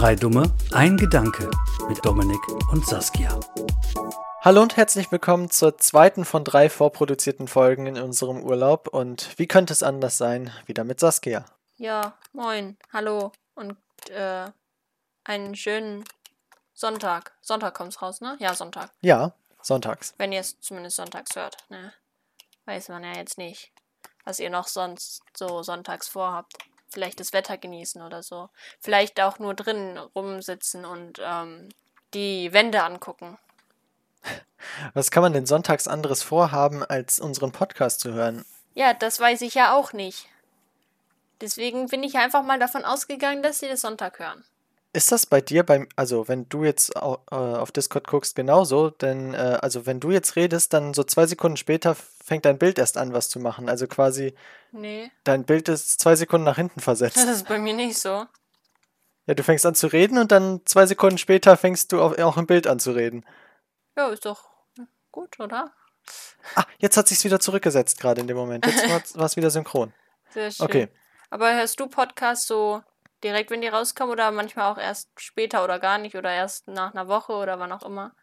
Drei Dumme, ein Gedanke mit Dominik und Saskia. Hallo und herzlich willkommen zur zweiten von drei vorproduzierten Folgen in unserem Urlaub. Und wie könnte es anders sein? Wieder mit Saskia. Ja, moin, hallo und äh, einen schönen Sonntag. Sonntag kommt's raus, ne? Ja, Sonntag. Ja, sonntags. Wenn ihr es zumindest sonntags hört, ne? Weiß man ja jetzt nicht, was ihr noch sonst so sonntags vorhabt. Vielleicht das Wetter genießen oder so. Vielleicht auch nur drinnen rumsitzen und ähm, die Wände angucken. Was kann man denn sonntags anderes vorhaben, als unseren Podcast zu hören? Ja, das weiß ich ja auch nicht. Deswegen bin ich einfach mal davon ausgegangen, dass sie das Sonntag hören. Ist das bei dir beim, also wenn du jetzt äh, auf Discord guckst, genauso? Denn, äh, also wenn du jetzt redest, dann so zwei Sekunden später fängt dein Bild erst an, was zu machen. Also quasi, Nee, dein Bild ist zwei Sekunden nach hinten versetzt. das ist bei mir nicht so. Ja, du fängst an zu reden und dann zwei Sekunden später fängst du auch, auch im Bild an zu reden. Ja, ist doch gut, oder? Ah, jetzt hat sich's wieder zurückgesetzt gerade in dem Moment. Jetzt war es wieder synchron. Sehr schön. Okay. Aber hörst du Podcasts so direkt, wenn die rauskommen oder manchmal auch erst später oder gar nicht oder erst nach einer Woche oder wann auch immer?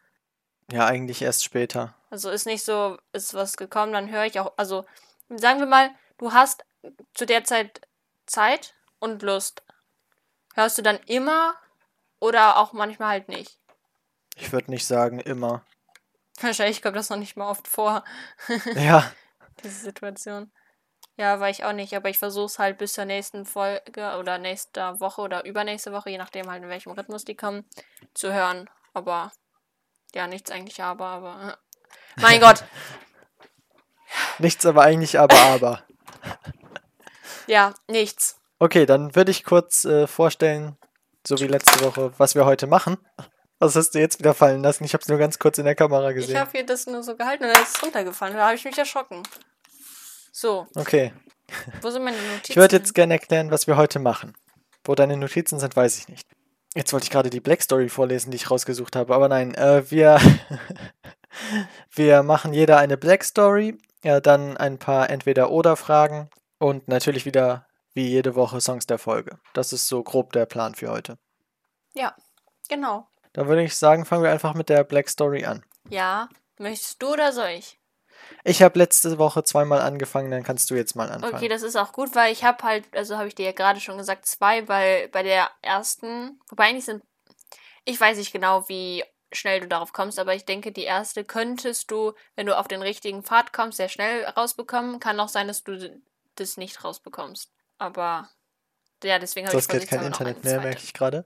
Ja, eigentlich erst später. Also ist nicht so, ist was gekommen, dann höre ich auch, also sagen wir mal, du hast zu der Zeit Zeit und Lust. Hörst du dann immer oder auch manchmal halt nicht? Ich würde nicht sagen immer. Wahrscheinlich kommt das noch nicht mal oft vor, Ja, diese Situation. Ja, war ich auch nicht, aber ich versuche es halt bis zur nächsten Folge oder nächster Woche oder übernächste Woche, je nachdem halt in welchem Rhythmus die kommen, zu hören. Aber ja, nichts eigentlich aber, aber. Mein Gott, nichts aber eigentlich aber aber. ja, nichts. Okay, dann würde ich kurz äh, vorstellen, so wie letzte Woche, was wir heute machen. Was hast du jetzt wieder fallen lassen? Ich habe es nur ganz kurz in der Kamera Ich gesehen. habe hier das nur so gehalten und dann ist es runtergefallen. Da habe ich mich erschrocken. So, Okay, wo sind meine Notizen? ich würde jetzt gerne erklären, was wir heute machen. Wo deine Notizen sind, weiß ich nicht. Jetzt wollte ich gerade die Black Story vorlesen, die ich rausgesucht habe, aber nein, äh, wir, wir machen jeder eine Black Story, ja, dann ein paar Entweder-Oder-Fragen und natürlich wieder wie jede Woche Songs der Folge. Das ist so grob der Plan für heute. Ja, genau. Dann würde ich sagen, fangen wir einfach mit der Black Story an. Ja, möchtest du oder soll ich? Ich habe letzte Woche zweimal angefangen, dann kannst du jetzt mal anfangen. Okay, das ist auch gut, weil ich habe halt, also habe ich dir ja gerade schon gesagt, zwei, weil bei der ersten, wobei eigentlich sind, ich weiß nicht genau, wie schnell du darauf kommst, aber ich denke, die erste könntest du, wenn du auf den richtigen Pfad kommst, sehr schnell rausbekommen. Kann auch sein, dass du das nicht rausbekommst. Aber ja, deswegen habe ich das geht kein Internet mehr, merke ich gerade.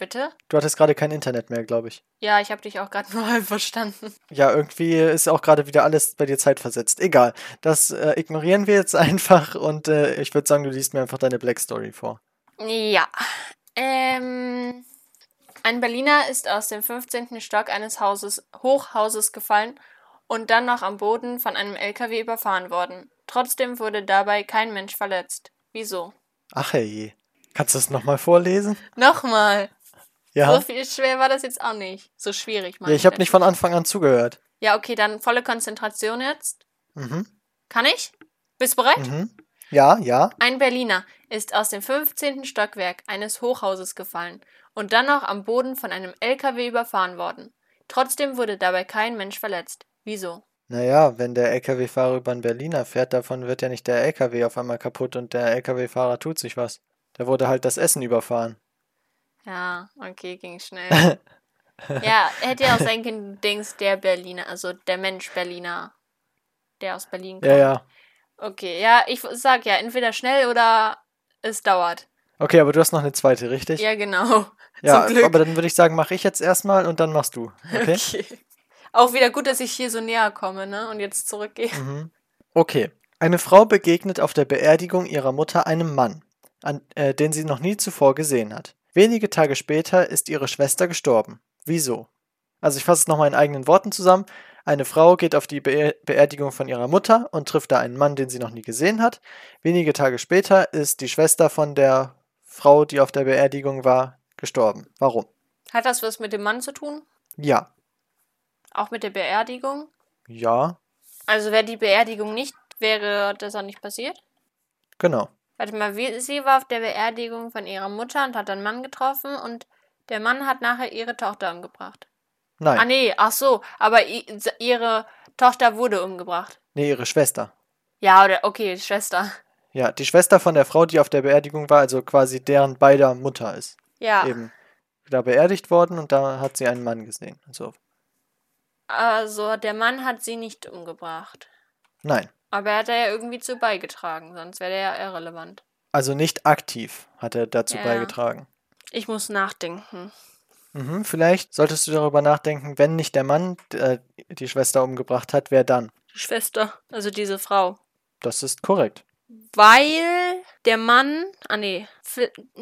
Bitte? Du hattest gerade kein Internet mehr, glaube ich. Ja, ich habe dich auch gerade nur halb verstanden. Ja, irgendwie ist auch gerade wieder alles bei dir zeitversetzt. Egal. Das äh, ignorieren wir jetzt einfach und äh, ich würde sagen, du liest mir einfach deine Black Story vor. Ja. Ähm, ein Berliner ist aus dem 15. Stock eines Hauses, Hochhauses gefallen und dann noch am Boden von einem LKW überfahren worden. Trotzdem wurde dabei kein Mensch verletzt. Wieso? Ach hey. Kannst du das nochmal vorlesen? Nochmal. Ja. So viel schwer war das jetzt auch nicht. So schwierig, ja ich habe nicht von Anfang an zugehört. Ja, okay, dann volle Konzentration jetzt. Mhm. Kann ich? Bist du bereit? Mhm. Ja, ja. Ein Berliner ist aus dem 15. Stockwerk eines Hochhauses gefallen und dann noch am Boden von einem LKW überfahren worden. Trotzdem wurde dabei kein Mensch verletzt. Wieso? Naja, wenn der LKW-Fahrer über einen Berliner fährt, davon wird ja nicht der LKW auf einmal kaputt und der LKW-Fahrer tut sich was. Da wurde halt das Essen überfahren. Ja, okay, ging schnell. ja, hätte ja auch sein können, Dings, der Berliner, also der Mensch Berliner, der aus Berlin kommt. Ja, ja. Okay, ja, ich sag ja, entweder schnell oder es dauert. Okay, aber du hast noch eine zweite, richtig? Ja, genau. Ja, aber dann würde ich sagen, mache ich jetzt erstmal und dann machst du. Okay? Okay. Auch wieder gut, dass ich hier so näher komme, ne? Und jetzt zurückgehe. Mhm. Okay. Eine Frau begegnet auf der Beerdigung ihrer Mutter einem Mann, an, äh, den sie noch nie zuvor gesehen hat. Wenige Tage später ist ihre Schwester gestorben. Wieso? Also ich fasse es nochmal in eigenen Worten zusammen. Eine Frau geht auf die Be Beerdigung von ihrer Mutter und trifft da einen Mann, den sie noch nie gesehen hat. Wenige Tage später ist die Schwester von der Frau, die auf der Beerdigung war, gestorben. Warum? Hat das was mit dem Mann zu tun? Ja. Auch mit der Beerdigung? Ja. Also wäre die Beerdigung nicht, wäre das auch nicht passiert? Genau. Warte mal, wie, sie war auf der Beerdigung von ihrer Mutter und hat einen Mann getroffen und Der Mann hat nachher ihre Tochter umgebracht. Nein, Ah, nee, ach so. Aber ihre Tochter wurde umgebracht. nee, ihre Schwester. Ja, oder, okay, Schwester. Ja, die Schwester von der Frau, die auf der Beerdigung war, also quasi deren beider Mutter ist. Ja. Eben da beerdigt worden und da hat sie einen Mann gesehen. Also, Also, der Mann hat sie nicht umgebracht. nein. Aber er hat da ja irgendwie zu beigetragen, sonst wäre der ja irrelevant. Also nicht aktiv hat er dazu Ja. beigetragen. Ich muss nachdenken. Mhm, vielleicht solltest du darüber nachdenken, wenn nicht der Mann äh, die Schwester umgebracht hat, wer dann? Die Schwester, also diese Frau. Das ist korrekt. Weil der Mann, ah nee,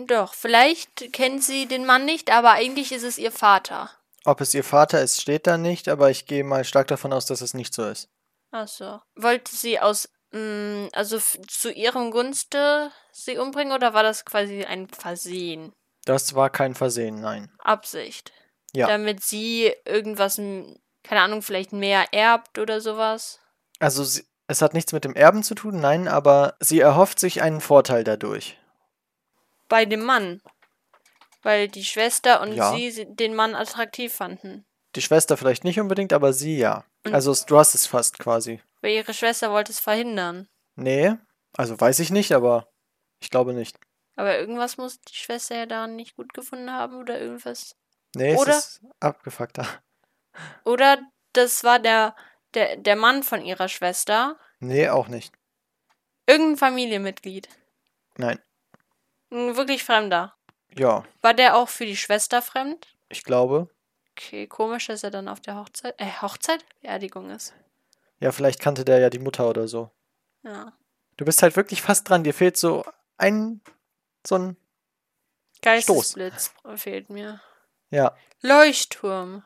doch, vielleicht kennt sie den Mann nicht, aber eigentlich ist es ihr Vater. Ob es ihr Vater ist, steht da nicht, aber ich gehe mal stark davon aus, dass es nicht so ist. Ach so. Wollte sie aus, mh, also f- zu ihrem Gunste sie umbringen oder war das quasi ein Versehen? Das war kein Versehen, nein. Absicht. Ja. Damit sie irgendwas, keine Ahnung, vielleicht mehr erbt oder sowas. Also sie, es hat nichts mit dem Erben zu tun, nein, aber sie erhofft sich einen Vorteil dadurch. Bei dem Mann. Weil die Schwester und Ja. sie- den Mann attraktiv fanden. Die Schwester vielleicht nicht unbedingt, aber sie ja. Und- Also du hast es fast quasi. Weil ihre Schwester wollte es verhindern. Nee, also weiß ich nicht, aber ich glaube nicht. Aber irgendwas muss die Schwester ja daran nicht gut gefunden haben oder irgendwas. Nee, Oder- es ist abgefuckter. Oder das war der, der, der Mann von ihrer Schwester. Nee, auch nicht. Irgendein Familienmitglied. Nein. Ein wirklich Fremder. Ja, War der auch für die Schwester fremd? ich glaube. Okay, komisch, dass er dann auf der Hochzeit, äh, Hochzeit? Beerdigung ist. Ja, vielleicht kannte der ja die Mutter oder so. Ja. Du bist halt wirklich fast dran. Dir fehlt so ein, so ein, Geistesblitz fehlt mir. ja. Leuchtturm.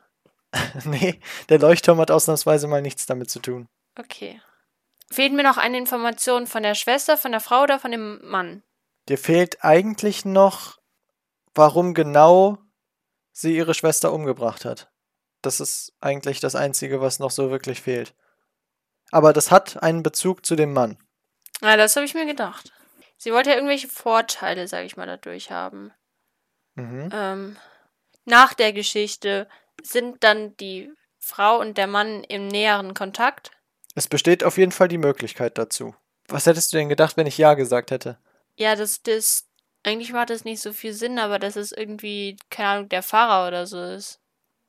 nee, der Leuchtturm hat ausnahmsweise mal nichts damit zu tun. Okay. Fehlt mir noch eine Information von der Schwester, von der Frau oder von dem Mann? Dir fehlt eigentlich noch, warum genau sie ihre Schwester umgebracht hat. Das ist eigentlich das Einzige, was noch so wirklich fehlt. Aber das hat einen Bezug zu dem Mann. Ja, das habe ich mir gedacht. Sie wollte ja irgendwelche Vorteile, sage ich mal, dadurch haben. Mhm. Ähm, nach der Geschichte sind dann die Frau und der Mann im näheren Kontakt. Es besteht auf jeden Fall die Möglichkeit dazu. Was hättest du denn gedacht, wenn ich Ja gesagt hätte? Ja, das, das, eigentlich macht das nicht so viel Sinn, aber dass es irgendwie, keine Ahnung, der Pfarrer oder so ist.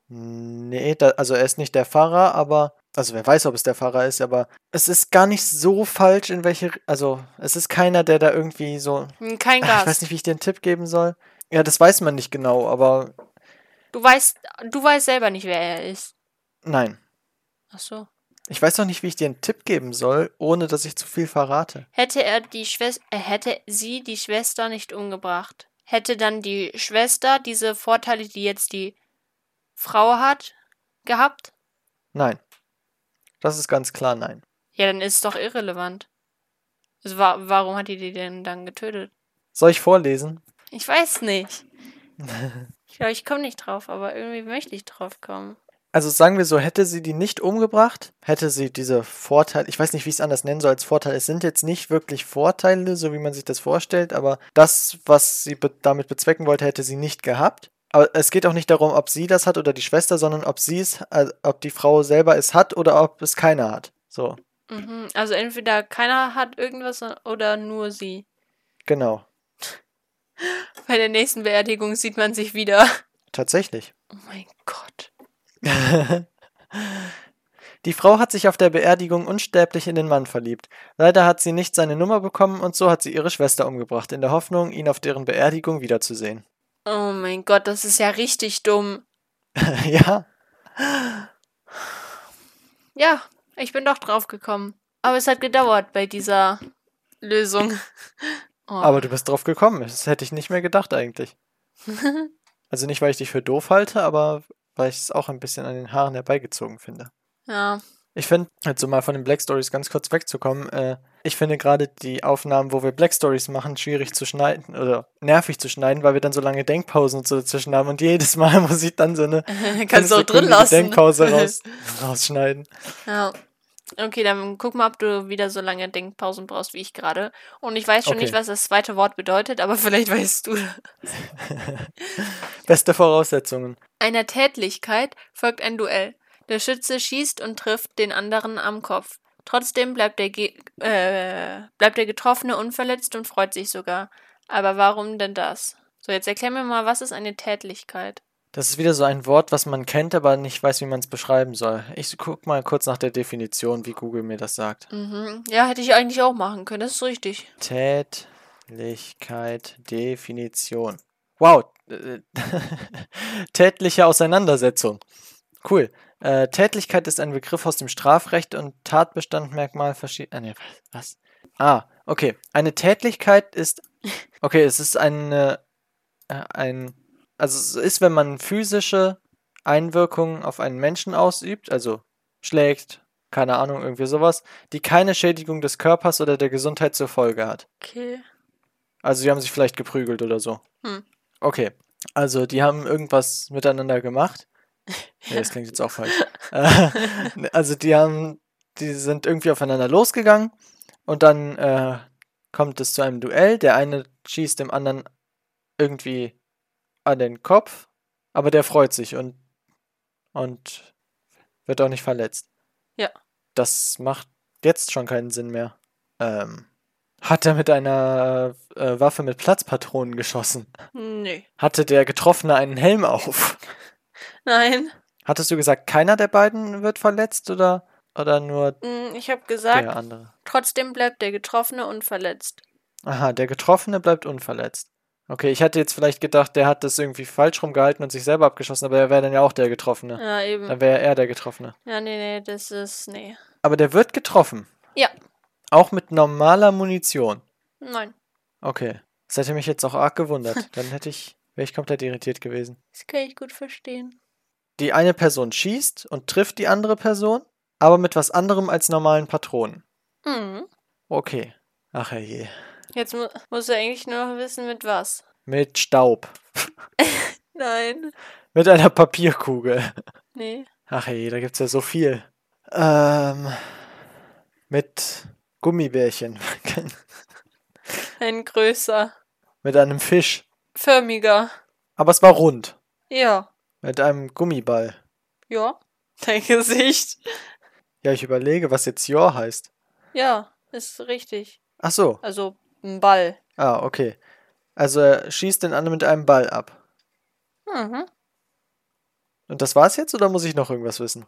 Nee, da, also er ist nicht der Pfarrer, aber. Also wer weiß, ob es der Pfarrer ist, aber es ist gar nicht so falsch, in welche. Also es ist keiner, der da irgendwie so. Hm, Kein Ah, Ich weiß nicht, wie ich dir einen Tipp geben soll. Ja, das weiß man nicht genau, aber Du weißt, du weißt selber nicht, wer er ist. nein. Ach so. Ich weiß noch nicht, wie ich dir einen Tipp geben soll, ohne dass ich zu viel verrate. Hätte er die Schwester, äh, hätte sie die Schwester nicht umgebracht, hätte dann die Schwester diese Vorteile, die jetzt die Frau hat, gehabt? Nein. Das ist ganz klar nein. Ja, dann ist es doch irrelevant. Also, wa warum hat die die denn dann getötet? Soll ich vorlesen? Ich weiß nicht. Ich glaube, ich komme nicht drauf, aber irgendwie möchte ich drauf kommen. Also sagen wir so, hätte sie die nicht umgebracht, hätte sie diese Vorteile, ich weiß nicht, wie ich es anders nennen soll als Vorteile. Es sind jetzt nicht wirklich Vorteile, so wie man sich das vorstellt, aber das, was sie be damit bezwecken wollte, hätte sie nicht gehabt. Aber es geht auch nicht darum, ob sie das hat oder die Schwester, sondern ob sie es, äh, ob die Frau selber es hat oder ob es keiner hat. So, Mhm. Also entweder keiner hat irgendwas oder nur sie. genau. Bei der nächsten Beerdigung sieht man sich wieder. Tatsächlich. Oh mein Gott. Die Frau hat sich auf der Beerdigung unsterblich in den Mann verliebt. Leider hat sie nicht seine Nummer bekommen und so hat sie ihre Schwester umgebracht, in der Hoffnung, ihn auf deren Beerdigung wiederzusehen. Oh mein Gott, das ist ja richtig dumm. ja, Ja, ich bin doch drauf gekommen. Aber es hat gedauert bei dieser Lösung. Oh. aber du bist drauf gekommen. Das hätte ich nicht mehr gedacht eigentlich. Also nicht, weil ich dich für doof halte, aber weil ich es auch ein bisschen an den Haaren herbeigezogen finde. ja. Ich finde, also mal von den Black Stories ganz kurz wegzukommen, äh, ich finde gerade die Aufnahmen, wo wir Black Stories machen, schwierig zu schneiden oder nervig zu schneiden, weil wir dann so lange Denkpausen und so dazwischen haben und jedes Mal muss ich dann so eine Kannst auch drin lassen. Denkpause raus, rausschneiden. Ja. Okay, dann guck mal, ob du wieder so lange Denkpausen brauchst wie ich gerade. Und ich weiß schon Okay. nicht, was das zweite Wort bedeutet, aber vielleicht weißt du. Beste Voraussetzungen. Einer Tätlichkeit folgt ein Duell. Der Schütze schießt und trifft den anderen am Kopf. Trotzdem bleibt der, Ge äh, bleibt der Getroffene unverletzt und freut sich sogar. Aber warum denn das? So, jetzt erklär mir mal, was ist eine Tätlichkeit? Das ist wieder so ein Wort, was man kennt, aber nicht weiß, wie man es beschreiben soll. Ich guck mal kurz nach der Definition, wie Google mir das sagt. Mhm. Ja, hätte ich eigentlich auch machen können, das ist richtig. Tätlichkeit, Definition. Wow. äh, Tätliche Auseinandersetzung. Cool. Äh, Tätlichkeit ist ein Begriff aus dem Strafrecht und Tatbestandmerkmal verschiedener. Nee, was? Ah, okay. Eine Tätlichkeit ist. Okay, es ist eine. Äh, ein. Also, es ist, wenn man physische Einwirkungen auf einen Menschen ausübt, also schlägt, keine Ahnung, irgendwie sowas, die keine Schädigung des Körpers oder der Gesundheit zur Folge hat. Okay. Also sie haben sich vielleicht geprügelt oder so. Hm. Okay. Also die haben irgendwas miteinander gemacht. Nee, das klingt jetzt auch falsch. Äh, also die haben, die sind irgendwie aufeinander losgegangen und dann äh, kommt es zu einem Duell. Der eine schießt dem anderen irgendwie an den Kopf, aber der freut sich und, und wird auch nicht verletzt. Ja. Das macht jetzt schon keinen Sinn mehr. Ähm, hat er mit einer äh, Waffe mit Platzpatronen geschossen? Nee. Hatte der Getroffene einen Helm auf? Nein. Hattest du gesagt, keiner der beiden wird verletzt oder, oder nur Hm, Ich habe gesagt, der andere? trotzdem bleibt der Getroffene unverletzt. Aha, der Getroffene bleibt unverletzt. Okay, ich hatte jetzt vielleicht gedacht, der hat das irgendwie falsch rumgehalten und sich selber abgeschossen, aber er wäre dann ja auch der Getroffene. Ja, eben. Dann wäre er der Getroffene. Ja, nee, nee, das ist. Nee. Aber der wird getroffen. Ja. Auch mit normaler Munition. Nein. Okay. Das hätte mich jetzt auch arg gewundert. Dann hätte ich, wäre ich komplett irritiert gewesen. Das kann ich gut verstehen. Die eine Person schießt und trifft die andere Person, aber mit was anderem als normalen Patronen. Mhm. Okay. Ach je. Jetzt mu musst du eigentlich nur noch wissen, mit was. Mit Staub. Nein. Mit einer Papierkugel. Nee. Ach je, da gibt's ja so viel. Ähm. Mit Gummibärchen. Ein größer. mit einem Fisch. Förmiger. Aber es war rund. Ja. Mit einem Gummiball. Ja. Dein Gesicht. Ja, ich überlege, was jetzt Jor heißt. Ja, ist richtig. Ach so. Also ein Ball. Ah, okay. Also er schießt den anderen mit einem Ball ab. Mhm. Und das war's jetzt oder muss ich noch irgendwas wissen?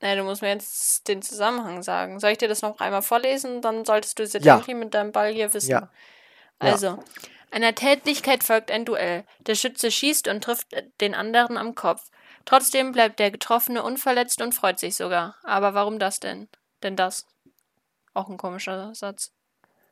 Naja, du musst mir jetzt den Zusammenhang sagen. Soll ich dir das noch einmal vorlesen? Dann solltest du es jetzt Ja. irgendwie mit deinem Ball hier wissen. Ja. Ja. Also, einer Tätlichkeit folgt ein Duell. Der Schütze schießt und trifft den anderen am Kopf. Trotzdem bleibt der Getroffene unverletzt und freut sich sogar. Aber warum das denn? Denn das. Auch ein komischer Satz.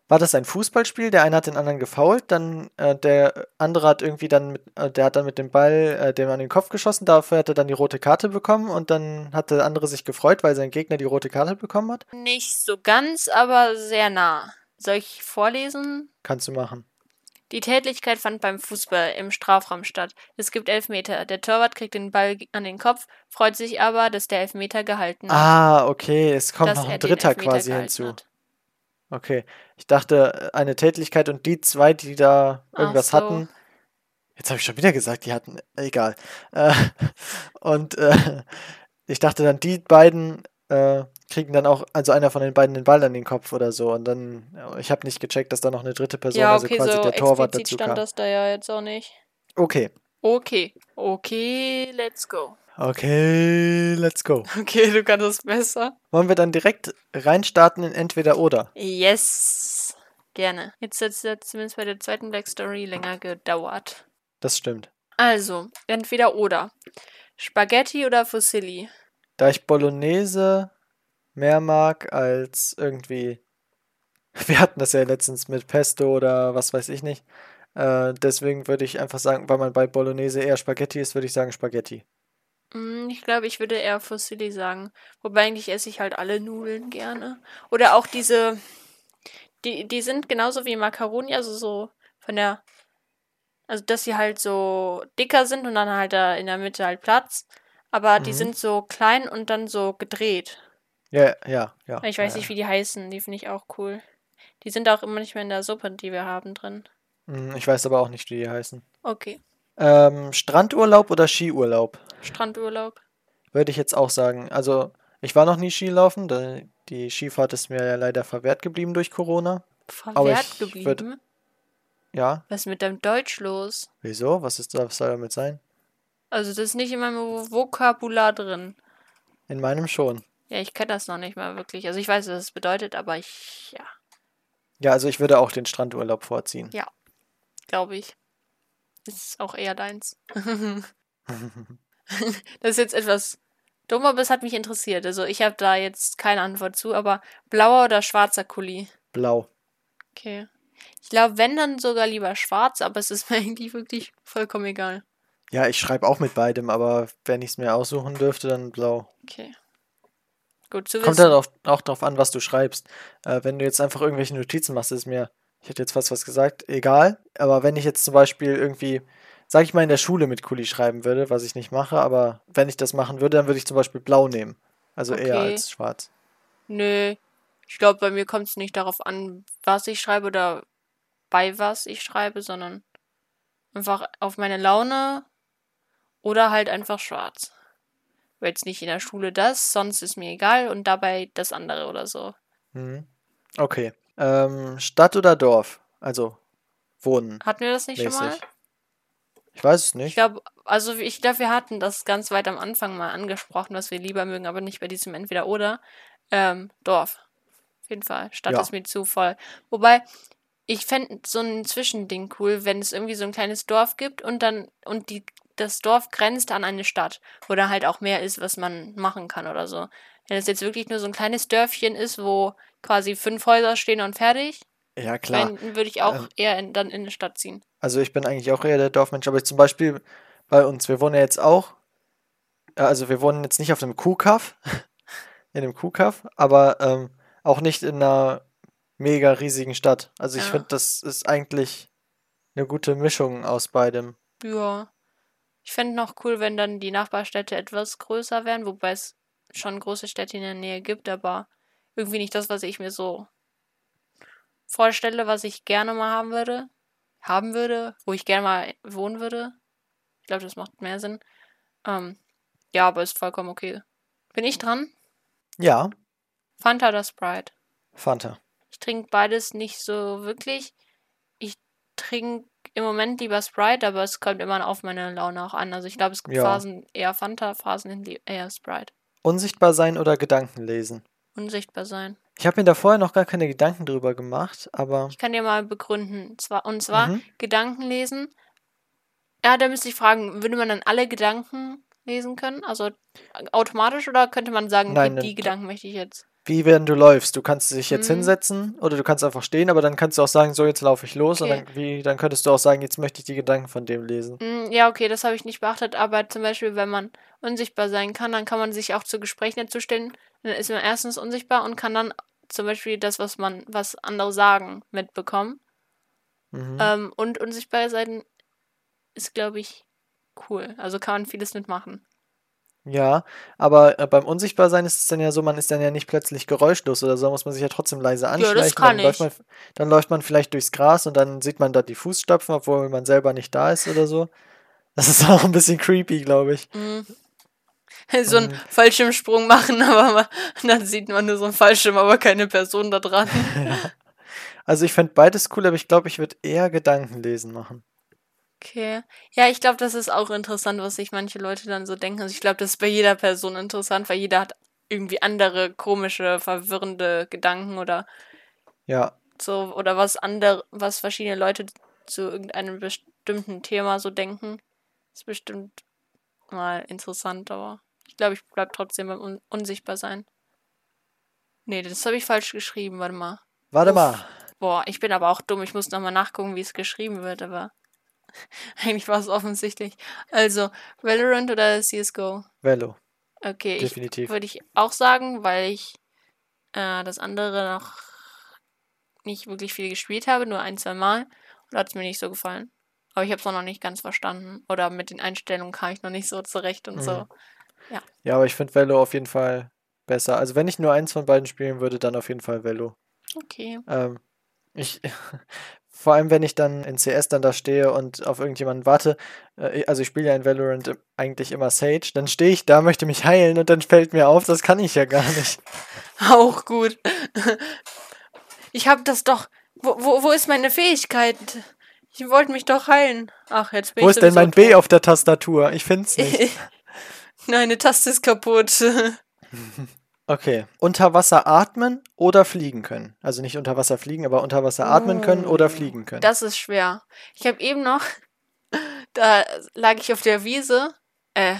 War das ein Fußballspiel? Der eine hat den anderen gefoult, dann äh, der andere hat irgendwie dann mit, äh, der hat dann mit dem Ball äh, dem an den Kopf geschossen, dafür hat er dann die rote Karte bekommen und dann hat der andere sich gefreut, weil sein Gegner die rote Karte bekommen hat. Nicht so ganz, aber sehr nah. Soll ich vorlesen? Kannst du machen. Die Tätlichkeit fand beim Fußball im Strafraum statt. Es gibt Elfmeter. Der Torwart kriegt den Ball an den Kopf, freut sich aber, dass der Elfmeter gehalten hat. Ah, okay, es kommt noch ein Dritter quasi hinzu. hat. Okay, ich dachte, äh, eine Tätlichkeit und die zwei, die da irgendwas so. hatten. Jetzt habe ich schon wieder gesagt, die hatten, egal. Äh, und äh, ich dachte dann, die beiden äh, kriegen dann auch, also einer von den beiden den Ball an den Kopf oder so. Und dann, äh, ich habe nicht gecheckt, dass da noch eine dritte Person, Ja, also okay, quasi so der Torwart dazu stand kam. das da ja jetzt auch nicht. Okay, Okay. Okay, let's go. Okay, let's go. Okay, du kannst es besser. Wollen wir dann direkt reinstarten in entweder oder? Yes. Gerne. Jetzt hat es ja zumindest bei der zweiten Black Story länger gedauert. Das stimmt. Also, entweder oder. Spaghetti oder Fusilli? Da ich Bolognese mehr mag als irgendwie. Wir hatten das ja letztens mit Pesto oder was weiß ich nicht. Äh, deswegen würde ich einfach sagen, weil man bei Bolognese eher Spaghetti ist, würde ich sagen Spaghetti. Hm, Ich glaube, ich würde eher Fusilli sagen. Wobei eigentlich esse ich halt alle Nudeln gerne. Oder auch diese. Die, die sind genauso wie Macaroni, also so von der. Also, dass sie halt so dicker sind und dann halt da in der Mitte halt Platz. Aber die Mhm. sind so klein und dann so gedreht. Ja, ja, ja. Ich weiß ja, nicht, wie die heißen. Die finde ich auch cool. Die sind auch immer nicht mehr in der Suppe, die wir haben drin. Hm, Ich weiß aber auch nicht, wie die heißen. Okay. Ähm, Strandurlaub oder Skiurlaub? Strandurlaub. Würde ich jetzt auch sagen. Also, ich war noch nie Skilaufen. da- Die Skifahrt ist mir ja leider verwehrt geblieben durch Corona. Verwehrt geblieben. würd- Ja, Was ist mit deinem Deutsch los? wieso? Was ist was soll damit sein? Also, das ist nicht in meinem Vokabular drin. In meinem schon. Ja, ich kenne das noch nicht mal wirklich. Also, ich weiß, was es bedeutet, aber ich, ja, Ja, also ich würde auch den Strandurlaub vorziehen. glaube ich. Ist auch eher deins. das ist jetzt etwas dumm, aber es hat mich interessiert. Also, ich habe da jetzt keine Antwort zu, aber blauer oder schwarzer Kuli? Blau. Okay. Ich glaube, wenn dann sogar lieber schwarz, aber es ist mir eigentlich wirklich vollkommen egal. Ja, ich schreibe auch mit beidem, aber wenn ich es mir aussuchen dürfte, dann blau. Okay. Gut zu Kommt halt auch, auch darauf an, was du schreibst. Äh, wenn du jetzt einfach irgendwelche Notizen machst, ist mir, ich hätte jetzt fast was gesagt, egal. Aber wenn ich jetzt zum Beispiel irgendwie, sag ich mal, in der Schule mit Kuli schreiben würde, was ich nicht mache, aber wenn ich das machen würde, dann würde ich zum Beispiel blau nehmen. Also eher Okay. als schwarz. Nö. Ich glaube, bei mir kommt es nicht darauf an, was ich schreibe oder bei was ich schreibe, sondern einfach auf meine Laune oder halt einfach schwarz. Weil jetzt nicht in der Schule das, sonst ist mir egal und dabei das andere oder so. Mhm. Okay. Ähm, Stadt oder Dorf? Also wohnen. Hatten wir das nicht schon mal? Ich weiß es Ich nicht. glaube, also ich glaube, wir hatten das ganz weit am Anfang mal angesprochen, was wir lieber mögen, aber nicht bei diesem Entweder-Oder. Ähm, Dorf. Auf jeden Fall. Stadt Ja. ist mir zu voll. Wobei, ich fände so ein Zwischending cool, wenn es irgendwie so ein kleines Dorf gibt und dann, und die, das Dorf grenzt an eine Stadt, wo da halt auch mehr ist, was man machen kann oder so. Wenn es jetzt wirklich nur so ein kleines Dörfchen ist, wo quasi fünf Häuser stehen und fertig, Ja, klar. dann würde ich auch Ähm, eher in, dann in eine Stadt ziehen. Also ich bin eigentlich auch eher der Dorfmensch, aber ich zum Beispiel bei uns, wir wohnen ja jetzt auch, äh, also wir wohnen jetzt nicht auf einem Kuhkaff, in einem Kuhkaff, aber ähm, auch nicht in einer mega riesigen Stadt. Also ich Ja. finde, das ist eigentlich eine gute Mischung aus beidem. Ja. Ich fände noch cool, wenn dann die Nachbarstädte etwas größer wären, wobei es schon große Städte in der Nähe gibt, aber irgendwie nicht das, was ich mir so vorstelle, was ich gerne mal haben würde. Haben würde, wo ich gerne mal wohnen würde. Ich glaube, das macht mehr Sinn. Ähm, ja, aber ist vollkommen okay. Bin ich dran? Ja, Fanta oder Sprite? Fanta. Ich trinke beides nicht so wirklich. Ich trinke im Moment lieber Sprite, aber es kommt immer auf meine Laune auch an. Also ich glaube, es gibt Ja. Phasen eher Fanta, Phasen eher Sprite. Unsichtbar sein oder Gedanken lesen? Unsichtbar sein. Ich habe mir da vorher noch gar keine Gedanken drüber gemacht, aber Ich kann dir mal begründen. Zwar, und zwar Mhm. Gedanken lesen. Ja, da müsste ich fragen, würde man dann alle Gedanken lesen können? Also automatisch oder könnte man sagen, Nein, okay, die äh, Gedanken möchte ich jetzt? Wie wenn du läufst, du kannst dich jetzt Mhm. hinsetzen oder du kannst einfach stehen, aber dann kannst du auch sagen, so jetzt laufe ich los Okay. und dann, wie, dann könntest du auch sagen, jetzt möchte ich die Gedanken von dem lesen. Mm, Ja, okay, das habe ich nicht beachtet, aber zum Beispiel, wenn man unsichtbar sein kann, dann kann man sich auch zu Gesprächen dazustellen. Dann ist man erstens unsichtbar und kann dann zum Beispiel das, was man, was andere sagen, mitbekommen. Mhm. Ähm, und unsichtbar sein ist, glaube ich, cool. Also kann man vieles mitmachen. Ja, aber äh, beim Unsichtbarsein ist es dann ja so, man ist dann ja nicht plötzlich geräuschlos oder so, muss man sich ja trotzdem leise das anschleichen. kann dann läuft ich. man, dann läuft man vielleicht durchs Gras und dann sieht man da die Fußstapfen, obwohl man selber nicht da ist oder so. Das ist auch ein bisschen creepy, glaube ich. Mm. So einen Und- Fallschirmsprung machen, aber man, dann sieht man nur so einen Fallschirm, aber keine Person da dran. Also ich fände beides cool, aber ich glaube, ich würde eher Gedankenlesen machen. Okay. Ja, ich glaube, das ist auch interessant, was sich manche Leute dann so denken. Also ich glaube, das ist bei jeder Person interessant, weil jeder hat irgendwie andere komische, verwirrende Gedanken oder Ja, so oder was andere, was verschiedene Leute zu irgendeinem bestimmten Thema so denken. Ist bestimmt mal interessant, aber ich glaube, ich bleib trotzdem beim Un unsichtbar sein. Nee, das habe ich falsch geschrieben, warte mal. warte Uff. mal. Boah, ich bin aber auch dumm. Ich muss nochmal nachgucken, wie es geschrieben wird, aber eigentlich war es offensichtlich. Also, Valorant oder CSGO? Velo, Okay, definitiv. würde ich auch sagen, weil ich äh, das andere noch nicht wirklich viel gespielt habe, nur ein, zwei Mal. Und hat es mir nicht so gefallen. Aber ich habe es noch nicht ganz verstanden. Oder mit den Einstellungen kam ich noch nicht so zurecht und so. Mhm. Ja, aber ich finde Velo auf jeden Fall besser. Also wenn ich nur eins von beiden spielen würde, dann auf jeden Fall Velo. Okay. Ähm, ich, vor allem wenn ich dann in CS dann da stehe und auf irgendjemanden warte, äh, also ich spiele ja in Valorant eigentlich immer Sage, dann stehe ich da, möchte mich heilen und dann fällt mir auf, das kann ich ja gar nicht. Auch gut. Ich hab das doch. Wo, wo, wo ist meine Fähigkeit? Ich wollte mich doch heilen. Ach, jetzt bin Wo ich ist denn mein sowieso B auf der Tastatur? Ich find's nicht. tot. Nein, eine Taste ist kaputt. Okay. Unter Wasser atmen oder fliegen können. Also nicht unter Wasser fliegen, aber unter Wasser atmen können oder fliegen können. Das ist schwer. Ich habe eben noch, da lag ich auf der Wiese, äh,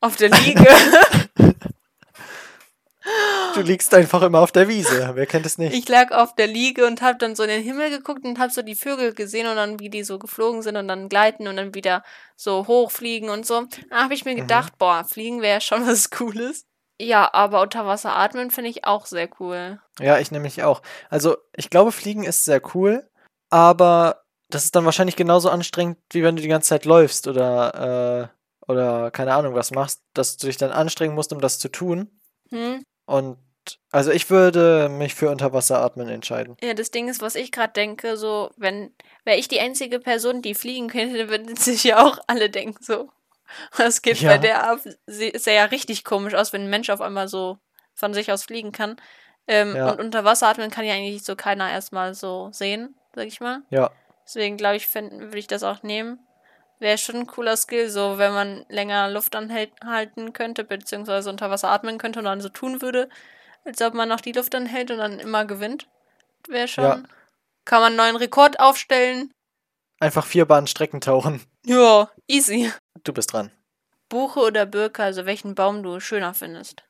auf der Liege. Du liegst einfach immer auf der Wiese. Wer kennt es nicht? ich lag auf der Liege und habe dann so in den Himmel geguckt und habe so die Vögel gesehen und dann, wie die so geflogen sind und dann gleiten und dann wieder so hochfliegen und so. Da habe ich mir gedacht, boah, fliegen wäre schon was Cooles. Ja, aber unter Wasser atmen finde ich auch sehr cool. Ja, ich nämlich auch. Also, ich glaube, Fliegen ist sehr cool, aber das ist dann wahrscheinlich genauso anstrengend, wie wenn du die ganze Zeit läufst oder, äh, oder keine Ahnung was machst, dass du dich dann anstrengen musst, um das zu tun. Hm? Und also ich würde mich für Unterwasseratmen entscheiden. Ja, das Ding ist, was ich gerade denke, so, wenn, wäre ich die einzige Person, die fliegen könnte, dann würden sich ja auch alle denken, so, was geht Ja. bei der ab? Sie ist ja richtig komisch aus, wenn ein Mensch auf einmal so von sich aus fliegen kann. Ähm, Ja. Und unter Wasser atmen kann ja eigentlich so keiner erstmal so sehen, sag ich mal. Ja, Deswegen glaube ich, würde ich das auch nehmen. Wäre schon ein cooler Skill, so wenn man länger Luft anhalten könnte, beziehungsweise unter Wasser atmen könnte und dann so tun würde, als ob man noch die Luft anhält und dann immer gewinnt. Wäre schon. Ja. Kann man einen neuen Rekord aufstellen. einfach vier Bahnen Strecken tauchen. Ja, easy. Du bist dran. Buche oder Birke, also welchen Baum du schöner findest.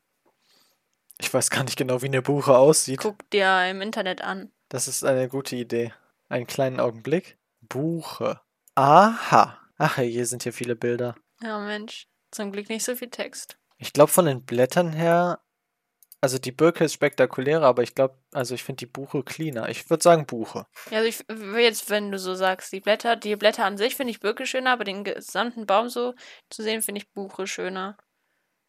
Ich weiß gar nicht genau, wie eine Buche aussieht. Guck dir im Internet an. Das ist eine gute Idee. Einen kleinen Augenblick. Buche. Aha. Ach, hier sind hier viele Bilder. Ja, Mensch. Zum Glück nicht so viel Text. Ich glaube von den Blättern her, also die Birke ist spektakulärer, aber ich glaube, also ich finde die Buche cleaner. Ich würde sagen Buche. Ja, also ich will jetzt, wenn du so sagst, die Blätter, die Blätter an sich finde ich Birke schöner, aber den gesamten Baum so zu sehen, finde ich Buche schöner.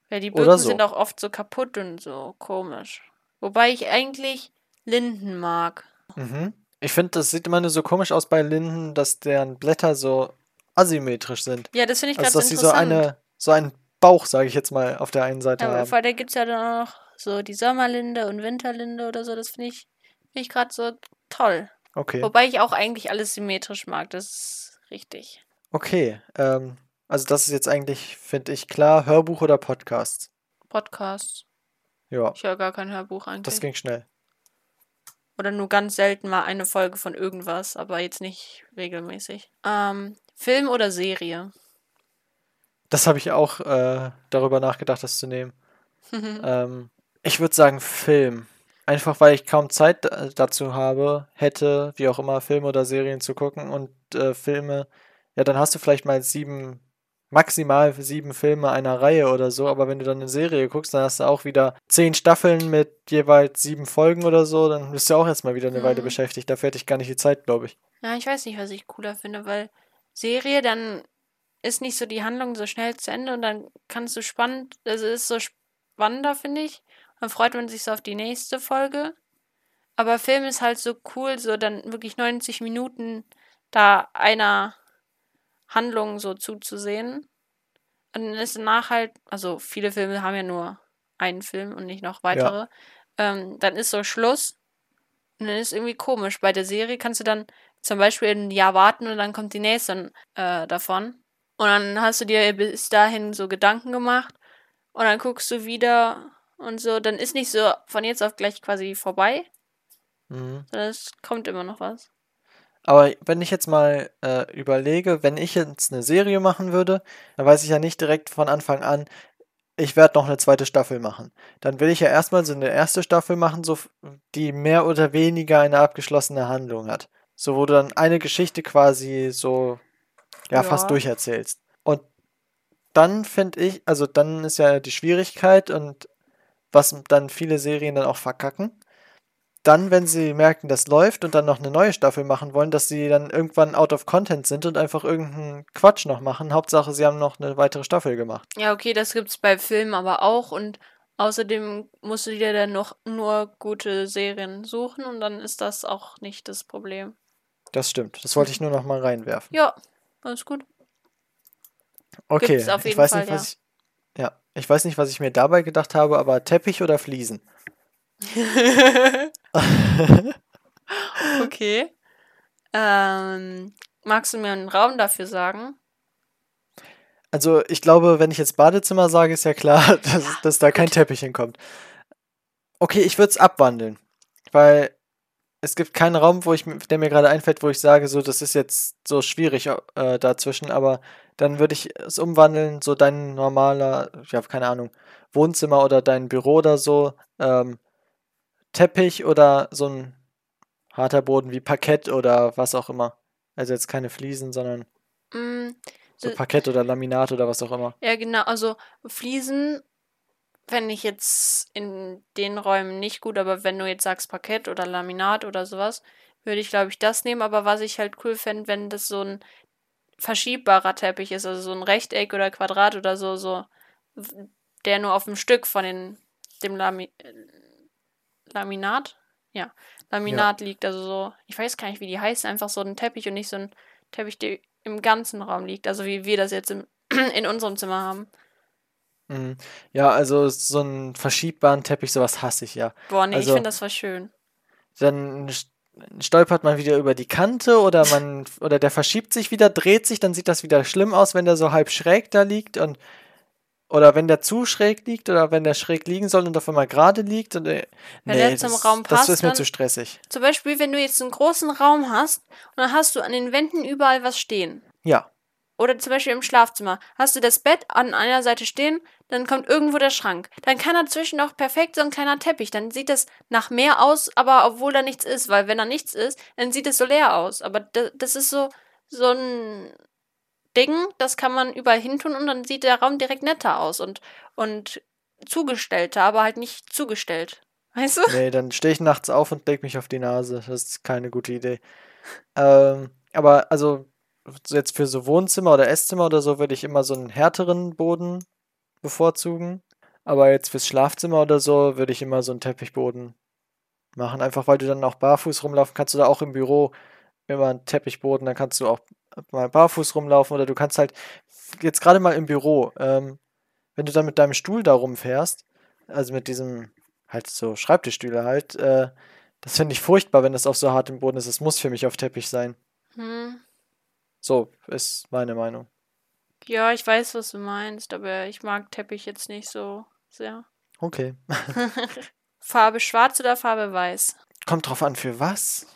Weil die Birken so. sind auch oft so kaputt und so komisch. Wobei ich eigentlich Linden mag. Mhm. Ich finde, das sieht immer nur so komisch aus bei Linden, dass deren Blätter so asymmetrisch sind. Ja, das finde ich Also ganz dass sie so interessant. eine, so einen Bauch, sage ich jetzt mal, auf der einen Seite Ja, aber haben. vor der gibt es ja dann auch so die Sommerlinde und Winterlinde oder so. Das finde ich, find ich gerade so toll. Okay. Wobei ich auch eigentlich alles symmetrisch mag. Das ist richtig. Okay. Ähm, also das ist jetzt eigentlich, finde ich, klar, Hörbuch oder Podcast. Podcasts. Ja, Ich höre gar kein Hörbuch eigentlich. das ging schnell. Oder nur ganz selten mal eine Folge von irgendwas, aber jetzt nicht regelmäßig. Ähm, Film oder Serie? Das habe ich auch äh, darüber nachgedacht, das zu nehmen. Ähm, ich würde sagen Film. Einfach weil ich kaum Zeit da- dazu habe, hätte, wie auch immer, Filme oder Serien zu gucken. Und äh, Filme, ja, dann hast du vielleicht mal sieben, maximal sieben Filme einer Reihe oder so. Aber wenn du dann eine Serie guckst, dann hast du auch wieder zehn Staffeln mit jeweils sieben Folgen oder so. Dann bist du auch erstmal wieder eine Weile Mhm. beschäftigt. Dafür hätte ich gar nicht die Zeit, glaube ich. Ja, ich weiß nicht, was ich cooler finde, weil Serie, dann ist nicht so die Handlung so schnell zu Ende und dann kannst du spannend, also ist so spannender, finde ich. Dann freut man sich so auf die nächste Folge. Aber Film ist halt so cool, so dann wirklich 90 Minuten da einer Handlung so zuzusehen. Und dann ist danach halt, also viele Filme haben ja nur einen Film und nicht noch weitere. Ähm, dann ist so Schluss. Und dann ist irgendwie komisch. Bei der Serie kannst du dann zum Beispiel ein Jahr warten und dann kommt die nächste äh, davon. Und dann hast du dir bis dahin so Gedanken gemacht und dann guckst du wieder und so. Dann ist nicht so von jetzt auf gleich quasi vorbei, Mhm. sondern es kommt immer noch was. Aber wenn ich jetzt mal äh, überlege, wenn ich jetzt eine Serie machen würde, dann weiß ich ja nicht direkt von Anfang an, ich werde noch eine zweite Staffel machen. Dann will ich ja erstmal so eine erste Staffel machen, so die mehr oder weniger eine abgeschlossene Handlung hat. So wo du dann eine Geschichte quasi so ja, Ja. fast durcherzählst. Und dann finde ich, also dann ist ja die Schwierigkeit und was dann viele Serien dann auch verkacken, dann, wenn sie merken, das läuft und dann noch eine neue Staffel machen wollen, dass sie dann irgendwann out of content sind und einfach irgendeinen Quatsch noch machen. Hauptsache, sie haben noch eine weitere Staffel gemacht. Ja, okay, das gibt's bei Filmen aber auch und Außerdem musst du dir dann noch nur gute Serien suchen und dann ist das auch nicht das Problem. Das stimmt. Das wollte ich nur noch mal reinwerfen. Ja, alles gut. Okay, ich weiß Fall, nicht, was ich. Ja, ich weiß nicht, was ich mir dabei gedacht habe, aber Teppich oder Fliesen? okay. Ähm, magst du mir einen Raum dafür sagen? Also, ich glaube, wenn ich jetzt Badezimmer sage, ist ja klar, dass, dass da kein Teppich hinkommt. Okay, ich würde es abwandeln. Weil es gibt keinen Raum, wo ich, der mir gerade einfällt, wo ich sage, so, das ist jetzt so schwierig äh, dazwischen, aber dann würde ich es umwandeln, so dein normaler, ich habe keine Ahnung, Wohnzimmer oder dein Büro oder so, ähm, Teppich oder so ein harter Boden wie Parkett oder was auch immer. Also jetzt keine Fliesen, sondern Mm, so Parkett oder Laminat oder was auch immer. ja, genau. Also Fliesen fände ich jetzt in den Räumen nicht gut, aber wenn du jetzt sagst Parkett oder Laminat oder sowas, würde ich, glaube ich, das nehmen. Aber was ich halt cool fände, wenn das so ein verschiebbarer Teppich ist, also so ein Rechteck oder Quadrat oder so, so, der nur auf dem Stück von den, dem Lami äh, Laminat, ja, Laminat liegt, also so, ich weiß gar nicht, wie die heißen, einfach so ein Teppich und nicht so ein Teppich, der im ganzen Raum liegt, also wie wir das jetzt im, in unserem Zimmer haben. Mhm. Ja, also so einen verschiebbaren Teppich, sowas hasse ich ja. Boah, nee, ich Also- finde das voll schön. Dann st- stolpert man wieder über die Kante oder man oder der verschiebt sich wieder, dreht sich, dann sieht das wieder schlimm aus, wenn der so halb schräg da liegt und oder wenn der zu schräg liegt oder wenn der schräg liegen soll und auf einmal gerade liegt und äh, Wenn nee, der zum das, Raum das passt, ist mir zu stressig. Zum Beispiel, wenn du jetzt einen großen Raum hast und dann hast du an den Wänden überall was stehen. Ja, Oder zum Beispiel im Schlafzimmer. Hast du das Bett an einer Seite stehen, dann kommt irgendwo der Schrank. Dann kann dazwischen auch perfekt so ein kleiner Teppich. Dann sieht das nach mehr aus, aber obwohl da nichts ist. Weil wenn da nichts ist, dann sieht es so leer aus. Aber das, das ist so, so ein Ding, das kann man überall hin tun und dann sieht der Raum direkt netter aus und, und zugestellter, aber halt nicht zugestellt. Weißt du? nee, dann stehe ich nachts auf und leg mich auf die Nase. Das ist keine gute Idee. Ähm, aber also so jetzt für so Wohnzimmer oder Esszimmer oder so würde ich immer so einen härteren Boden bevorzugen. Aber jetzt fürs Schlafzimmer oder so würde ich immer so einen Teppichboden machen. Einfach weil du dann auch barfuß rumlaufen kannst oder auch im Büro immer einen Teppichboden, dann kannst du auch mal barfuß rumlaufen oder du kannst halt jetzt gerade mal im Büro, ähm, wenn du dann mit deinem Stuhl da rumfährst, also mit diesem halt so Schreibtischstühle halt, äh, das finde ich furchtbar, wenn das auf so hartem Boden ist. Es muss für mich auf Teppich sein. Hm. So ist meine Meinung. Ja, ich weiß, was du meinst, aber ich mag Teppich jetzt nicht so sehr. Okay. Farbe schwarz oder Farbe weiß? Kommt drauf an, für was.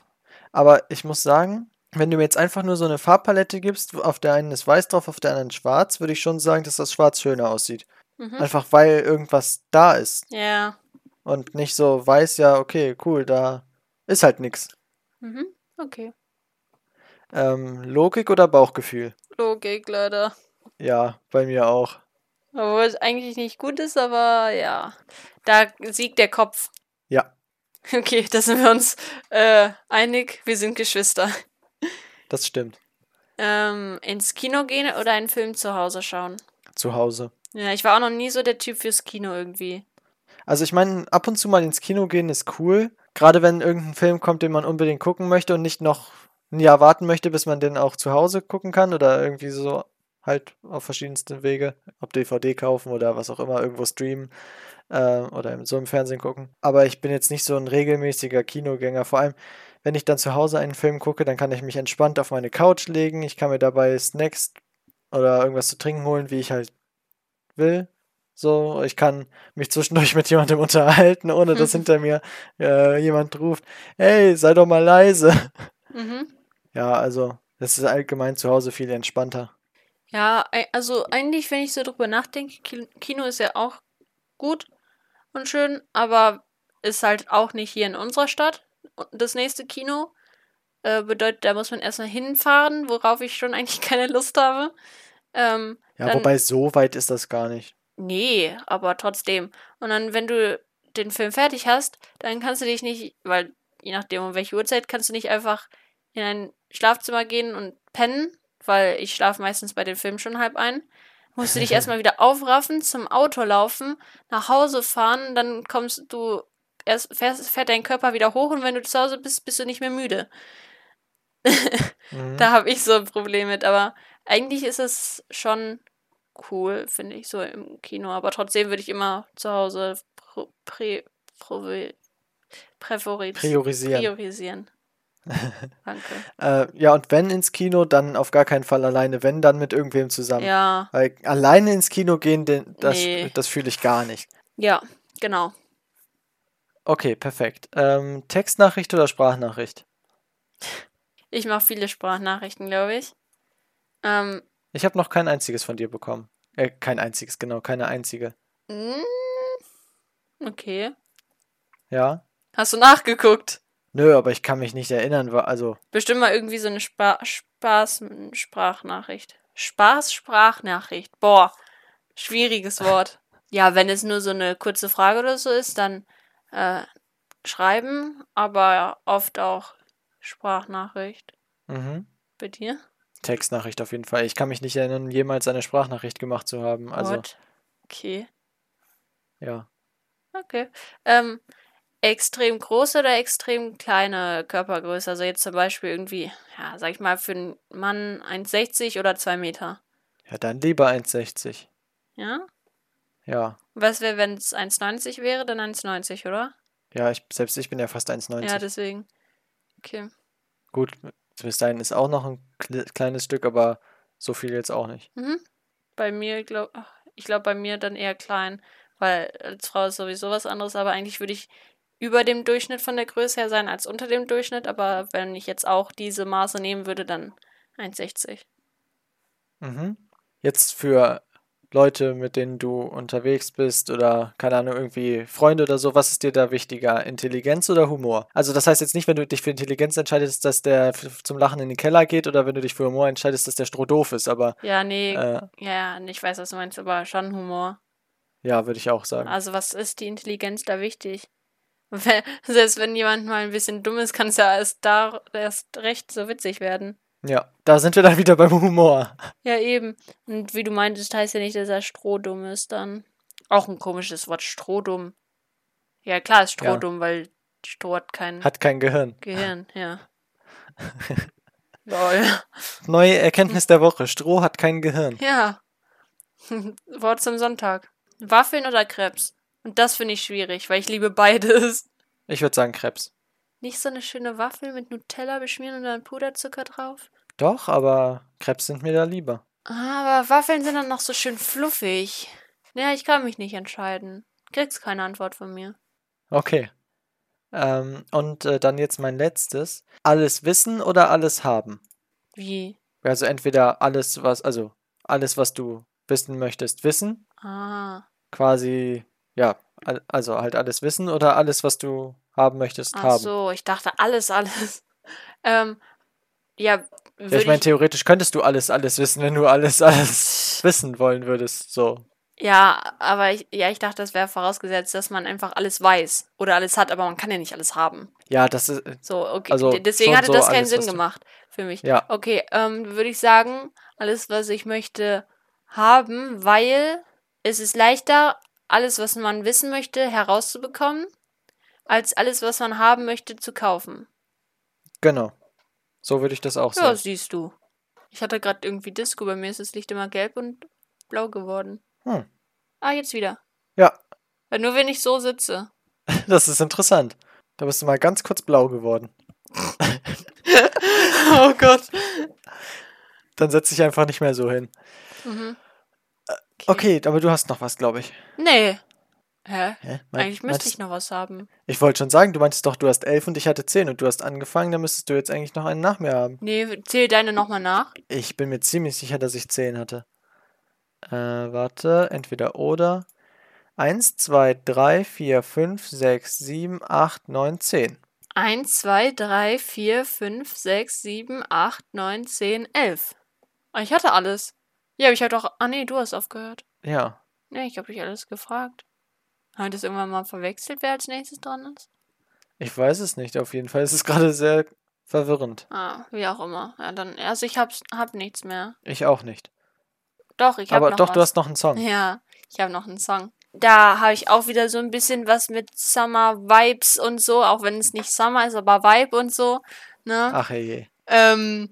Aber ich muss sagen, wenn du mir jetzt einfach nur so eine Farbpalette gibst, auf der einen ist weiß drauf, auf der anderen schwarz, würde ich schon sagen, dass das schwarz schöner aussieht. Mhm. Einfach weil irgendwas da ist. Ja. Und nicht so weiß, ja, okay, cool, da ist halt nix. Mhm. Okay. Ähm, Logik oder Bauchgefühl? Logik, leider. Ja, bei mir auch. Obwohl es eigentlich nicht gut ist, aber ja. Da siegt der Kopf. Ja, Okay, da sind wir uns äh, einig. Wir sind Geschwister. das stimmt. Ähm, ins Kino gehen oder einen Film zu Hause schauen? Zu Hause. Ja, ich war auch noch nie so der Typ fürs Kino irgendwie. Also ich meine, ab und zu mal ins Kino gehen ist cool. Gerade wenn irgendein Film kommt, den man unbedingt gucken möchte und nicht noch ein Jahr warten möchte, bis man den auch zu Hause gucken kann oder irgendwie so halt auf verschiedensten Wege, ob DVD kaufen oder was auch immer, irgendwo streamen äh, oder so im Fernsehen gucken. Aber ich bin jetzt nicht so ein regelmäßiger Kinogänger. Vor allem, wenn ich dann zu Hause einen Film gucke, dann kann ich mich entspannt auf meine Couch legen. Ich kann mir dabei Snacks oder irgendwas zu trinken holen, wie ich halt will. So, ich kann mich zwischendurch mit jemandem unterhalten, ohne dass hinter mir äh, jemand ruft, hey, sei doch mal leise. Mhm. Ja, also, das ist allgemein zu Hause viel entspannter. Ja, also eigentlich, wenn ich so drüber nachdenke, Ki- Kino ist ja auch gut und schön, aber ist halt auch nicht hier in unserer Stadt. Das nächste Kino äh, bedeutet, da muss man erstmal hinfahren, worauf ich schon eigentlich keine Lust habe. Ähm, Ja, dann, wobei so weit ist das gar nicht. Nee, aber trotzdem. Und dann, wenn du den Film fertig hast, dann kannst du dich nicht, weil je nachdem um welche Uhrzeit, kannst du nicht einfach in ein Schlafzimmer gehen und pennen, weil ich schlafe meistens bei den Filmen schon halb ein. musst du dich erstmal wieder aufraffen, zum Auto laufen, nach Hause fahren, dann kommst du, erst fährst, fährt dein Körper wieder hoch und wenn du zu Hause bist, bist du nicht mehr müde. Mhm. Da habe ich so ein Problem mit, aber eigentlich ist es schon cool, finde ich, so im Kino. Aber trotzdem würde ich immer zu Hause prä, provi- präferiz- Priorisieren. priorisieren. Danke. Äh, ja, und wenn ins Kino, dann auf gar keinen Fall alleine. Wenn, dann mit irgendwem zusammen. Ja, Weil alleine ins Kino gehen, den, das, Nee. das fühle ich gar nicht. ja, genau. Okay, perfekt. Ähm, Textnachricht oder Sprachnachricht? Ich mache viele Sprachnachrichten, glaube ich. Ähm, Ich habe noch kein einziges von dir bekommen. Äh, kein einziges, genau, keine einzige. mm, okay. Ja? Hast du nachgeguckt? Nö, aber ich kann mich nicht erinnern, wa- also, Bestimmt mal irgendwie so eine Spa Spaß-Sprachnachricht. Spaß-Sprachnachricht. Boah, schwieriges Wort. Ja, wenn es nur so eine kurze Frage oder so ist, dann äh, schreiben, aber oft auch Sprachnachricht. mhm. Bei dir? Textnachricht auf jeden Fall. Ich kann mich nicht erinnern, jemals eine Sprachnachricht gemacht zu haben. Also, What? Okay, ja. okay. Ähm, extrem große oder extrem kleine Körpergröße? Also jetzt zum Beispiel irgendwie, ja, sag ich mal, für einen Mann 1,60 oder 2 Meter. Ja, dann lieber 1,60. Ja? Ja. Was wäre, wenn es 1,90 wäre, dann 1,90, oder? Ja, ich, selbst ich bin ja fast 1,90. Ja, deswegen. Okay. Gut, bis dahin ist auch noch ein kle- kleines Stück, aber so viel jetzt auch nicht. Mhm. Bei mir, glaub, ich glaube, bei mir dann eher klein, weil als Frau ist sowieso was anderes, aber eigentlich würde ich über dem Durchschnitt von der Größe her sein als unter dem Durchschnitt, aber wenn ich jetzt auch diese Maße nehmen würde, dann 1,60. Mhm. Jetzt für Leute, mit denen du unterwegs bist oder keine Ahnung, irgendwie Freunde oder so, was ist dir da wichtiger? Intelligenz oder Humor? Also das heißt jetzt nicht, wenn du dich für Intelligenz entscheidest, dass der zum Lachen in den Keller geht oder wenn du dich für Humor entscheidest, dass der Stroh doof ist, aber Ja, nee, äh, ja, ich weiß, was du meinst, aber schon Humor. ja, würde ich auch sagen. Also, was ist die Intelligenz da wichtig? Wenn- Selbst wenn jemand mal ein bisschen dumm ist, kann es ja erst da erst recht so witzig werden. Ja, da sind wir dann wieder beim Humor. Ja, eben. Und wie du meintest, heißt ja nicht, dass er strohdumm ist dann. Auch ein komisches Wort, strohdumm. Ja, klar ist Ja. strohdumm, weil Stroh hat kein Hat kein Gehirn. Gehirn, ja. Lol. Neue Erkenntnis der Woche. Stroh hat kein Gehirn. Ja. Wort zum Sonntag. Waffeln oder Krebs? Und das finde ich schwierig, weil ich liebe beides. Ich würde sagen Krebs. Nicht so eine schöne Waffel mit Nutella beschmieren und dann Puderzucker drauf? Doch, aber Krebs sind mir da lieber. Ah, Aber Waffeln sind dann noch so schön fluffig. Ja, ich kann mich nicht entscheiden. Kriegst keine Antwort von mir. Okay. Ähm, und äh, dann jetzt mein letztes. Alles wissen oder alles haben? Wie? Also entweder alles, was, also alles, was du wissen möchtest, wissen. Ah. Quasi, ja, al- also halt alles wissen oder alles, was du haben möchtest, Ach haben. so, ich dachte alles, alles. ähm, ja, Ja, würde ich meine, theoretisch könntest du alles, alles wissen, wenn du alles, alles wissen wollen würdest. So. Ja, aber ich, ja, ich dachte, das wäre vorausgesetzt, dass man einfach alles weiß oder alles hat, aber man kann ja nicht alles haben. Ja, das ist, So, okay. Also deswegen hatte so das keinen Sinn gemacht für mich. Ja. Okay, ähm, würde ich sagen, alles, was ich möchte, haben, weil es ist leichter, alles, was man wissen möchte, herauszubekommen, als alles, was man haben möchte, zu kaufen. genau. So würde ich das auch Ja, sagen. siehst du. Ich hatte gerade irgendwie Disco, bei mir ist das Licht immer gelb und blau geworden. Hm. Ah, jetzt wieder. Ja, Weil nur wenn ich so sitze. das ist interessant. Da bist du mal ganz kurz blau geworden. oh Gott. Dann setz dich einfach nicht mehr so hin. Mhm. Okay, aber du hast noch was, glaube ich. Nee. Hä? Hä? Mein- Eigentlich müsste ich noch was haben. Ich wollte schon sagen, du meintest doch, du hast elf und ich hatte zehn und du hast angefangen, dann müsstest du jetzt eigentlich noch einen nach mir haben. Nee, zähl deine nochmal nach. Ich bin mir ziemlich sicher, dass ich zehn hatte. Äh, warte, entweder oder. Eins, zwei, drei, vier, fünf, sechs, sieben, acht, neun, zehn. 1, 2, 3, 4, 5, 6, 7, 8, 9, 10, 11. Ah, Ich hatte alles. Ja, aber ich hatte auch. Ah, nee, du hast aufgehört. Ja. Nee, ich habe dich alles gefragt. Haben wir das irgendwann mal verwechselt, wer als nächstes dran ist? Ich weiß es nicht, auf jeden Fall. Es ist gerade sehr verwirrend. Ah, wie auch immer. Ja, dann. Also, ich hab's, hab nichts mehr. Ich auch nicht. Doch, ich habe Aber noch doch, was. du hast noch einen Song. Ja, ich habe noch einen Song. Da habe ich auch wieder so ein bisschen was mit Summer Vibes und so, auch wenn es nicht Summer ist, aber Vibe und so. Ne? Ach je. Ähm,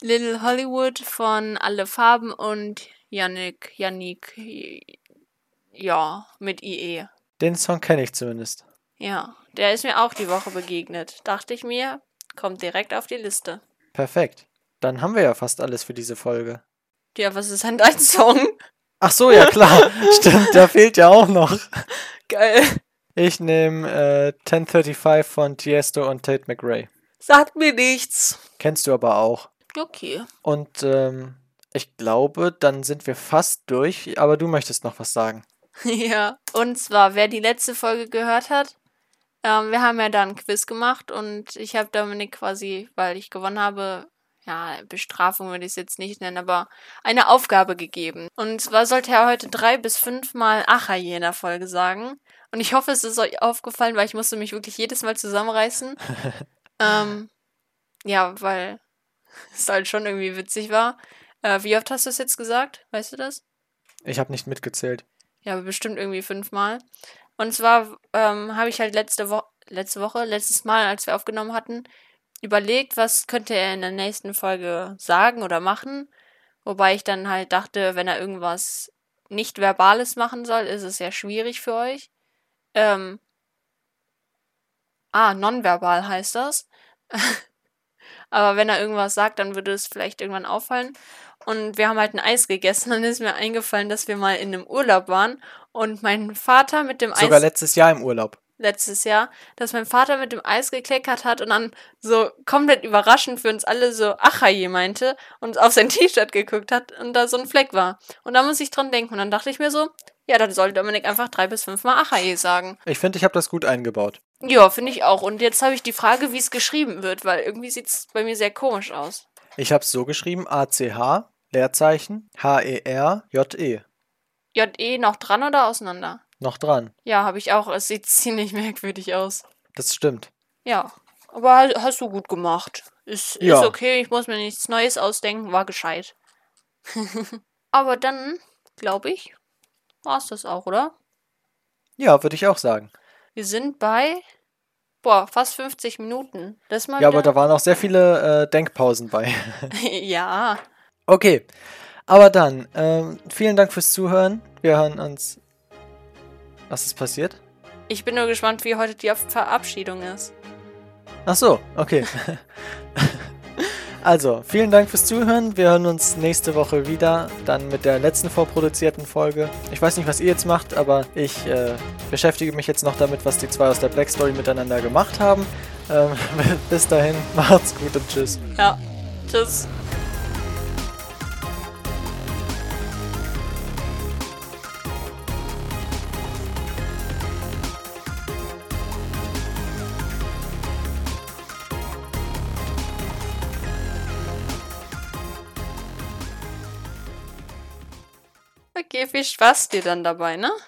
Little Hollywood von Alle Farben und Yannick, Yannick, ja, mit IE. Den Song kenne ich zumindest. Ja, der ist mir auch die Woche begegnet. Dachte ich mir, kommt direkt auf die Liste. Perfekt. Dann haben wir ja fast alles für diese Folge. Ja, was ist denn dein Song? Ach so, ja klar. Stimmt, der fehlt ja auch noch. Geil. Ich nehme äh, 1035 von Tiesto und Tate McRae. Sagt mir nichts. Kennst du aber auch. Okay. Und ähm, ich glaube, dann sind wir fast durch, aber du möchtest noch was sagen. Ja, und zwar, wer die letzte Folge gehört hat, ähm, wir haben ja da ein Quiz gemacht und ich habe Dominik quasi, weil ich gewonnen habe, ja, Bestrafung würde ich es jetzt nicht nennen, aber eine Aufgabe gegeben. Und zwar sollte er heute drei bis fünfmal Acha je in der Folge sagen. Und ich hoffe, es ist euch aufgefallen, weil ich musste mich wirklich jedes Mal zusammenreißen. ähm, ja, weil es halt schon irgendwie witzig war. Äh, wie oft hast du es jetzt gesagt? Weißt du das? Ich habe nicht mitgezählt. Ja, bestimmt irgendwie fünfmal. Und zwar ähm, habe ich halt letzte, Wo letzte Woche, letztes Mal, als wir aufgenommen hatten, überlegt, was könnte er in der nächsten Folge sagen oder machen. Wobei ich dann halt dachte, wenn er irgendwas nicht Verbales machen soll, ist es ja schwierig für euch. Ähm, ah, nonverbal heißt das. Aber wenn er irgendwas sagt, dann würde es vielleicht irgendwann auffallen. Und wir haben halt ein Eis gegessen. Dann ist mir eingefallen, dass wir mal in einem Urlaub waren und mein Vater mit dem Sogar Eis letztes Jahr im Urlaub. letztes Jahr, dass mein Vater mit dem Eis gekleckert hat und dann so komplett überraschend für uns alle so Achaje meinte und auf sein T-Shirt geguckt hat und da so ein Fleck war. Und da muss ich dran denken. Und dann dachte ich mir so, ja, dann soll Dominik einfach drei bis fünfmal Achaje sagen. Ich finde, ich habe das gut eingebaut. Ja, finde ich auch. Und jetzt habe ich die Frage, wie es geschrieben wird, weil irgendwie sieht es bei mir sehr komisch aus. Ich habe es so geschrieben: ACH, Leerzeichen, E H-E-R-J-E. JE noch dran oder auseinander? Noch dran. Ja, habe ich auch. Es sieht ziemlich merkwürdig aus. Das stimmt. Ja, aber hast du gut gemacht. Ist, Ja. ist okay, ich muss mir nichts Neues ausdenken, war gescheit. aber dann, glaube ich, war es das auch, oder? Ja, würde ich auch sagen. Wir sind bei, boah, fast 50 Minuten. Das mal Ja, aber da waren auch sehr viele äh, Denkpausen bei. ja, Okay, aber dann, ähm, vielen Dank fürs Zuhören. Wir hören uns. Was ist passiert? ich bin nur gespannt, wie heute die Verabschiedung ist. Ach so, okay. also, vielen Dank fürs Zuhören. Wir hören uns nächste Woche wieder, dann mit der letzten vorproduzierten Folge. Ich weiß nicht, was ihr jetzt macht, aber ich äh, beschäftige mich jetzt noch damit, was die zwei aus der Black Story miteinander gemacht haben. Ähm, bis dahin, macht's gut und tschüss. Ja, tschüss. Viel Spaß dir dann dabei, ne?